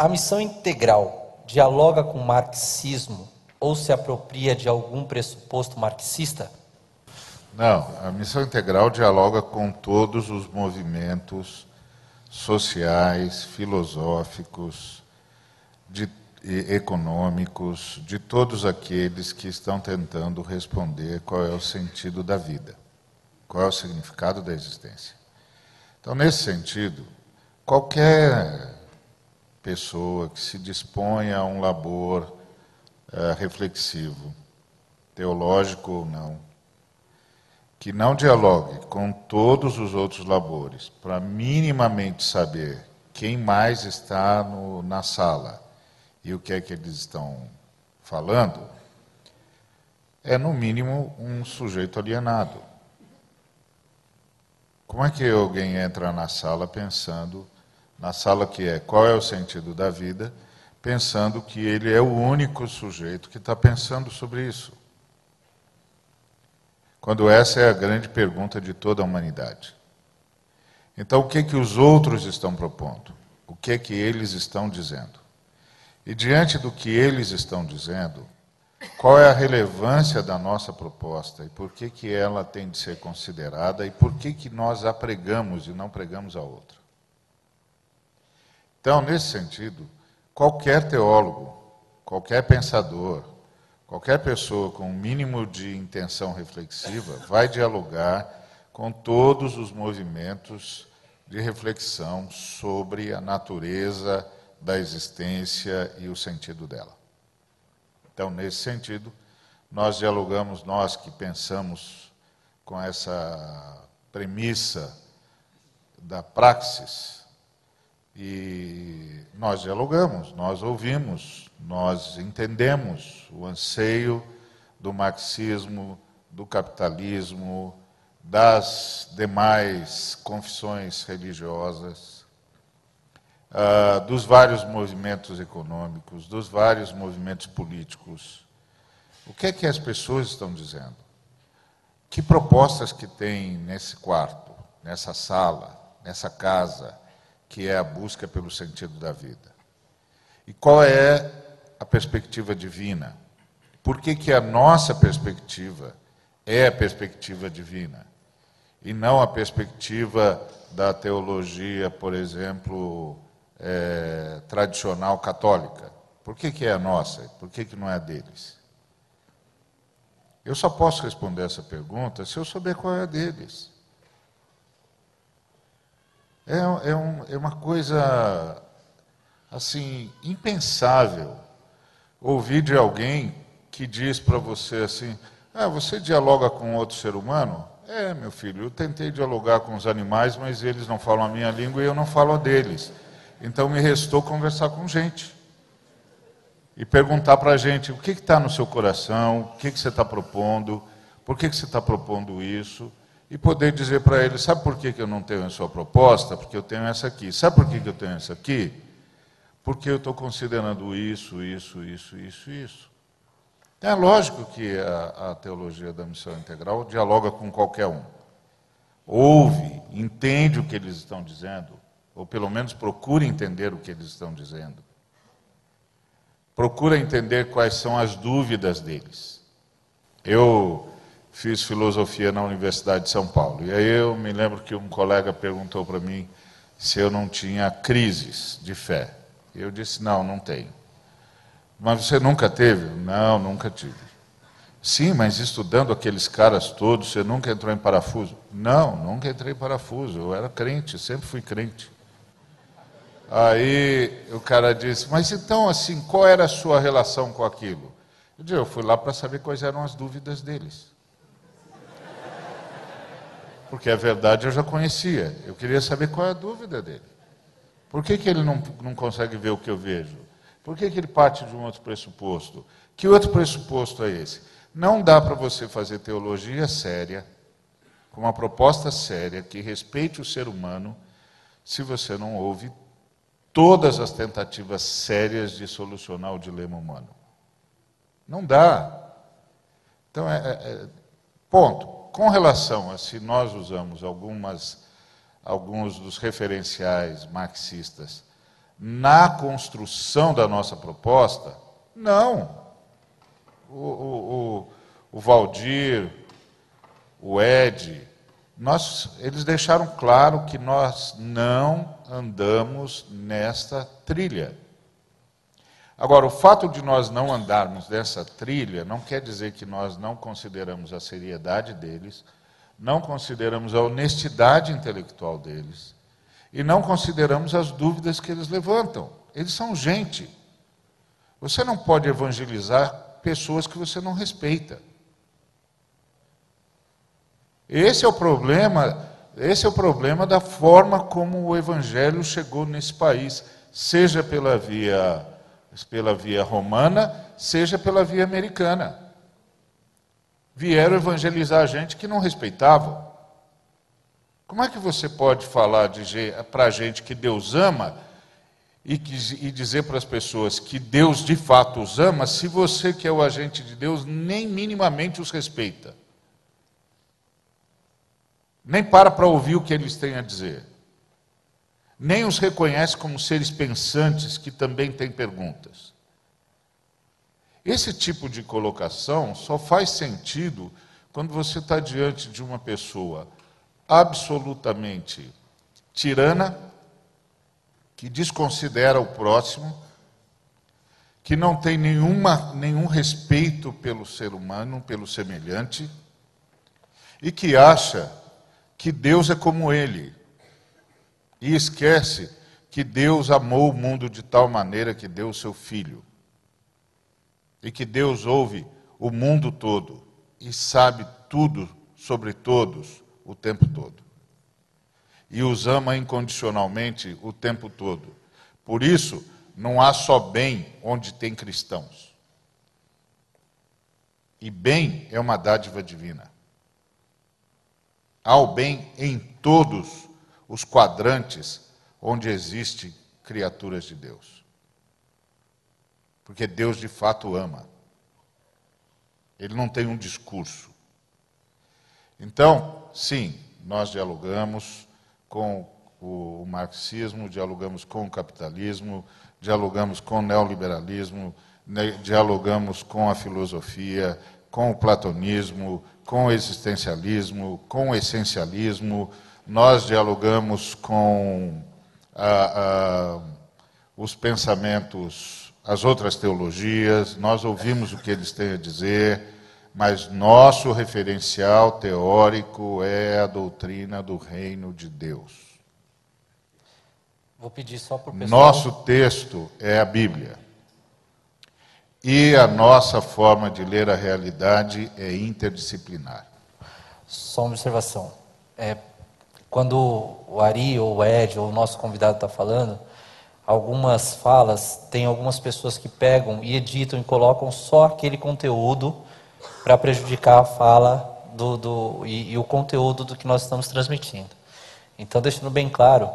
A missão integral dialoga com o marxismo ou se apropria de algum pressuposto marxista? Não, a missão integral dialoga com todos os movimentos sociais, filosóficos, de, econômicos, de todos aqueles que estão tentando responder qual é o sentido da vida, qual é o significado da existência. Então, nesse sentido, qualquer pessoa que se dispõe a um labor uh, reflexivo, teológico ou não, que não dialogue com todos os outros labores, para minimamente saber quem mais está no, na sala e o que é que eles estão falando, é no mínimo um sujeito alienado. Como é que alguém entra na sala pensando, na sala que é qual é o sentido da vida, pensando que ele é o único sujeito que está pensando sobre isso? Quando essa é a grande pergunta de toda a humanidade. Então, o que que os outros estão propondo? O que que eles estão dizendo? E diante do que eles estão dizendo, qual é a relevância da nossa proposta e por que, que ela tem de ser considerada e por que, que nós a pregamos e não pregamos a outra. Então, nesse sentido, qualquer teólogo, qualquer pensador, qualquer pessoa com um mínimo de intenção reflexiva vai dialogar com todos os movimentos de reflexão sobre a natureza da existência e o sentido dela. Então, nesse sentido, nós dialogamos, nós que pensamos com essa premissa da praxis, e nós dialogamos, nós ouvimos, nós entendemos o anseio do marxismo, do capitalismo, das demais confissões religiosas, uh, dos vários movimentos econômicos, dos vários movimentos políticos. O que é que as pessoas estão dizendo? Que propostas que tem nesse quarto, nessa sala, nessa casa, que é a busca pelo sentido da vida? E qual é a perspectiva divina? Por que, que a nossa perspectiva é a perspectiva divina? E não a perspectiva da teologia, por exemplo, é, tradicional católica? Por que, que é a nossa? Por que, que não é a deles? Eu só posso responder essa pergunta se eu souber qual é a deles. É, é, um, é uma coisa assim impensável ouvir de alguém que diz para você assim: ah, você dialoga com outro ser humano? É, meu filho, eu tentei dialogar com os animais, mas eles não falam a minha língua e eu não falo a deles. Então me restou conversar com gente. E perguntar para a gente o que está no seu coração, o que, que você está propondo, por que, que você está propondo isso. E poder dizer para ele, sabe por que, eu não tenho a sua proposta? Porque eu tenho essa aqui. Sabe por que, que eu tenho essa aqui? Porque eu estou considerando isso, isso, isso, isso, isso. É lógico que a, a teologia da missão integral dialoga com qualquer um. Ouve, entende o que eles estão dizendo, ou pelo menos procura entender o que eles estão dizendo. Procura entender quais são as dúvidas deles. Eu fiz filosofia na Universidade de São Paulo, e aí eu me lembro que um colega perguntou para mim se eu não tinha crises de fé. Eu disse: não, não tenho. Mas você nunca teve? Não, nunca tive. Sim, mas estudando aqueles caras todos, você nunca entrou em parafuso? Não, nunca entrei em parafuso. Eu era crente, sempre fui crente. Aí o cara disse: Mas então, assim, qual era a sua relação com aquilo? Eu disse: Eu fui lá para saber quais eram as dúvidas deles. Porque a verdade eu já conhecia. Eu queria saber qual é a dúvida dele. Por que, que ele não, não consegue ver o que eu vejo? Por que, que ele parte de um outro pressuposto? Que outro pressuposto é esse? Não dá para você fazer teologia séria, com uma proposta séria, que respeite o ser humano, se você não ouve todas as tentativas sérias de solucionar o dilema humano. Não dá. Então, é, é, é, ponto. Com relação a se nós usamos algumas, alguns dos referenciais marxistas na construção da nossa proposta? Não. O, o, o, o Valdir, o Ed, nós, eles deixaram claro que nós não andamos nesta trilha. Agora, o fato de nós não andarmos nessa trilha não quer dizer que nós não consideramos a seriedade deles, não consideramos a honestidade intelectual deles e não consideramos as dúvidas que eles levantam. Eles são gente. Você não pode evangelizar pessoas que você não respeita. Esse é o problema, esse é o problema da forma como o evangelho chegou nesse país, seja pela via pela via romana, seja pela via americana. Vieram evangelizar gente que não respeitavam. Como é que você pode falar para a gente que Deus ama e, que, e dizer para as pessoas que Deus de fato os ama, se você, que é o agente de Deus, nem minimamente os respeita? Nem para para ouvir o que eles têm a dizer nem os reconhece como seres pensantes que também têm perguntas. Esse tipo de colocação só faz sentido quando você está diante de uma pessoa absolutamente tirana, que desconsidera o próximo, que não tem nenhuma, nenhum respeito pelo ser humano, pelo semelhante, e que acha que Deus é como ele, e esquece que Deus amou o mundo de tal maneira que deu o seu filho. E que Deus ouve o mundo todo e sabe tudo sobre todos o tempo todo. E os ama incondicionalmente o tempo todo. Por isso, não há só bem onde tem cristãos. E bem é uma dádiva divina. Há o bem em todos os quadrantes onde existem criaturas de Deus. Porque Deus de fato ama. Ele não tem um discurso. Então, sim, nós dialogamos com o marxismo, dialogamos com o capitalismo, dialogamos com o neoliberalismo, dialogamos com a filosofia, com o platonismo, com o existencialismo, com o essencialismo, nós dialogamos com os pensamentos, as outras teologias, nós ouvimos o que eles têm a dizer, mas nosso referencial teórico é a doutrina do reino de Deus. Vou pedir só para o pessoal. Nosso texto é a Bíblia. E a nossa forma de ler a realidade é interdisciplinar. Só uma observação. É, quando o Ari ou o Ed ou o nosso convidado está falando, algumas falas, tem algumas pessoas que pegam e editam e colocam só aquele conteúdo para prejudicar a fala do, do e, e, o conteúdo do que nós estamos transmitindo. Então, deixando bem claro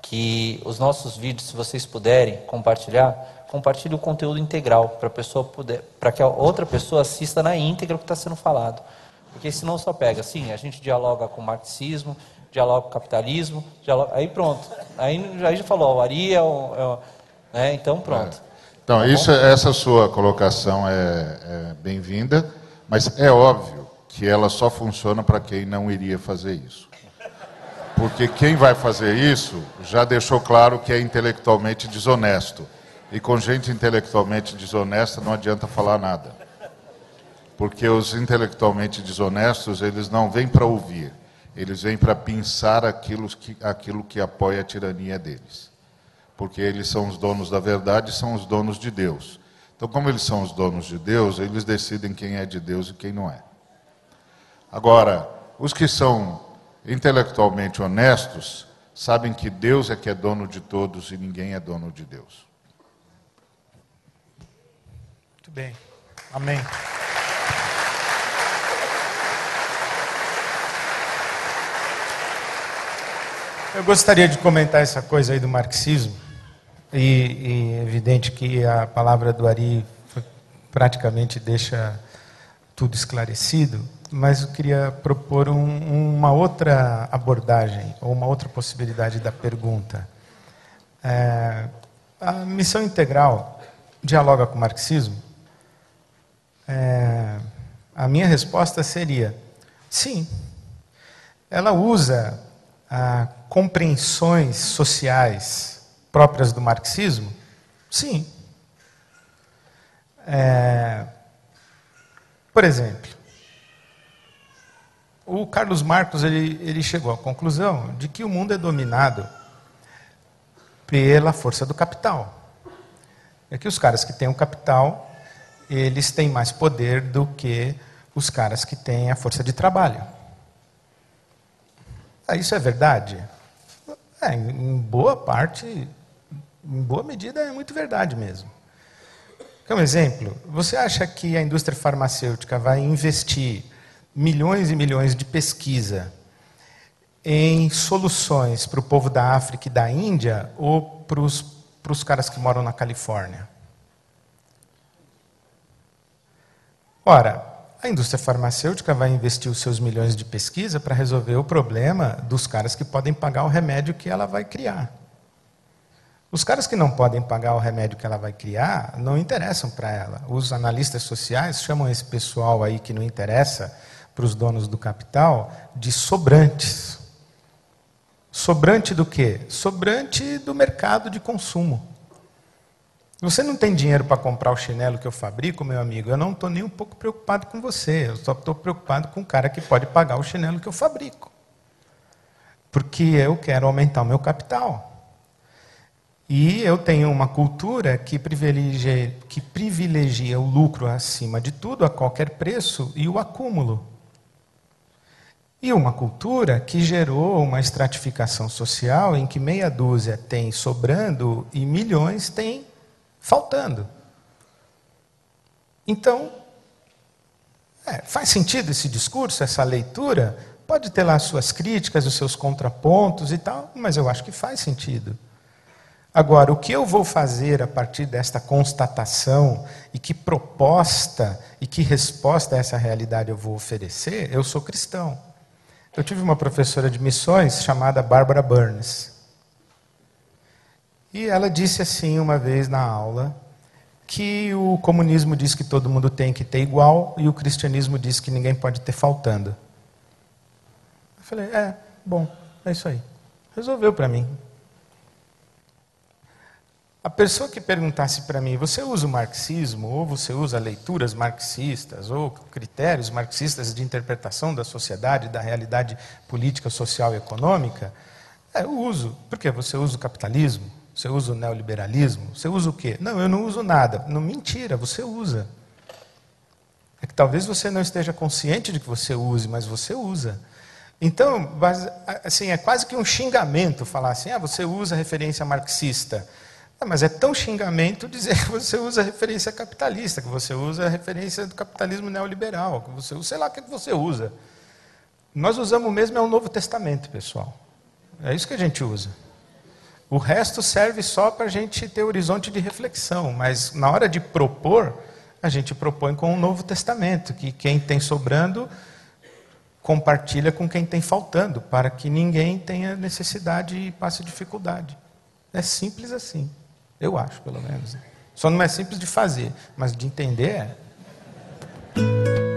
que os nossos vídeos, se vocês puderem compartilhar, compartilhe o conteúdo integral para pessoa poder, para que a outra pessoa assista na íntegra o que está sendo falado, porque senão só pega. Sim, a gente dialoga com o marxismo, dialoga com o capitalismo, dialoga, aí pronto. Aí, aí já falou, o Ari é o, é né? então pronto. É. Então, tá isso, essa sua colocação é, é bem-vinda, mas é óbvio que ela só funciona para quem não iria fazer isso. Porque quem vai fazer isso já deixou claro que é intelectualmente desonesto. E com gente intelectualmente desonesta não adianta falar nada. Porque os intelectualmente desonestos, eles não vêm para ouvir eles vêm para pensar aquilo que, aquilo que apoia a tirania deles. Porque eles são os donos da verdade, são os donos de Deus. Então, como eles são os donos de Deus, eles decidem quem é de Deus e quem não é. Agora, os que são intelectualmente honestos sabem que Deus é que é dono de todos e ninguém é dono de Deus. Muito bem. Amém. Eu gostaria de comentar essa coisa aí do marxismo, e, e é evidente que a palavra do Ari praticamente deixa tudo esclarecido, mas eu queria propor um, uma outra abordagem, ou uma outra possibilidade da pergunta. É, a missão integral dialoga com o marxismo? É, a minha resposta seria sim. Ela usa ah, compreensões sociais próprias do marxismo? Sim. É, por exemplo, o Carlos Marcos ele, ele chegou à conclusão de que o mundo é dominado pela força do capital. É que os caras que têm o capital, eles têm mais poder do que os caras que têm a força de trabalho. Ah, isso é verdade? É, em boa parte, em boa medida, é muito verdade mesmo. Como exemplo, você acha que a indústria farmacêutica vai investir milhões e milhões de pesquisa em soluções para o povo da África e da Índia ou para os caras que moram na Califórnia? Ora, a indústria farmacêutica vai investir os seus milhões de pesquisa para resolver o problema dos caras que podem pagar o remédio que ela vai criar. Os caras que não podem pagar o remédio que ela vai criar não interessam para ela. Os analistas sociais chamam esse pessoal aí que não interessa para os donos do capital de sobrantes. Sobrante do quê? Sobrante do mercado de consumo. Você não tem dinheiro para comprar o chinelo que eu fabrico, meu amigo? Eu não estou nem um pouco preocupado com você. Eu só estou preocupado com o cara que pode pagar o chinelo que eu fabrico. Porque eu quero aumentar o meu capital. E eu tenho uma cultura que privilegia, que privilegia o lucro acima de tudo, a qualquer preço, e o acúmulo. E uma cultura que gerou uma estratificação social em que meia dúzia tem sobrando e milhões têm faltando. Então, é, faz sentido esse discurso, essa leitura? Pode ter lá as suas críticas, os seus contrapontos e tal, mas eu acho que faz sentido. Agora, o que eu vou fazer a partir desta constatação e que proposta e que resposta a essa realidade eu vou oferecer? Eu sou cristão. Eu tive uma professora de missões chamada Bárbara Burns. E ela disse assim uma vez na aula que o comunismo diz que todo mundo tem que ter igual e o cristianismo diz que ninguém pode ter faltando. Eu falei, é, bom, é isso aí. Resolveu para mim. A pessoa que perguntasse para mim, você usa o marxismo, ou você usa leituras marxistas, ou critérios marxistas de interpretação da sociedade, da realidade política, social e econômica, é, eu uso. Por quê? Você usa o capitalismo? Você usa o neoliberalismo? Você usa o quê? Não, eu não uso nada. Não, mentira, você usa. É que talvez você não esteja consciente de que você use, mas você usa. Então, assim, é quase que um xingamento falar assim: ah, você usa referência marxista. Ah, mas é tão xingamento dizer que você usa referência capitalista, que você usa referência do capitalismo neoliberal, que você usa, sei lá o que você usa. Nós usamos mesmo é o Novo Testamento, pessoal. É isso que a gente usa. O resto serve só para a gente ter horizonte de reflexão, mas na hora de propor, a gente propõe com o Novo Testamento, que quem tem sobrando compartilha com quem tem faltando, para que ninguém tenha necessidade e passe dificuldade. É simples assim, eu acho, pelo menos. Só não é simples de fazer, mas de entender é.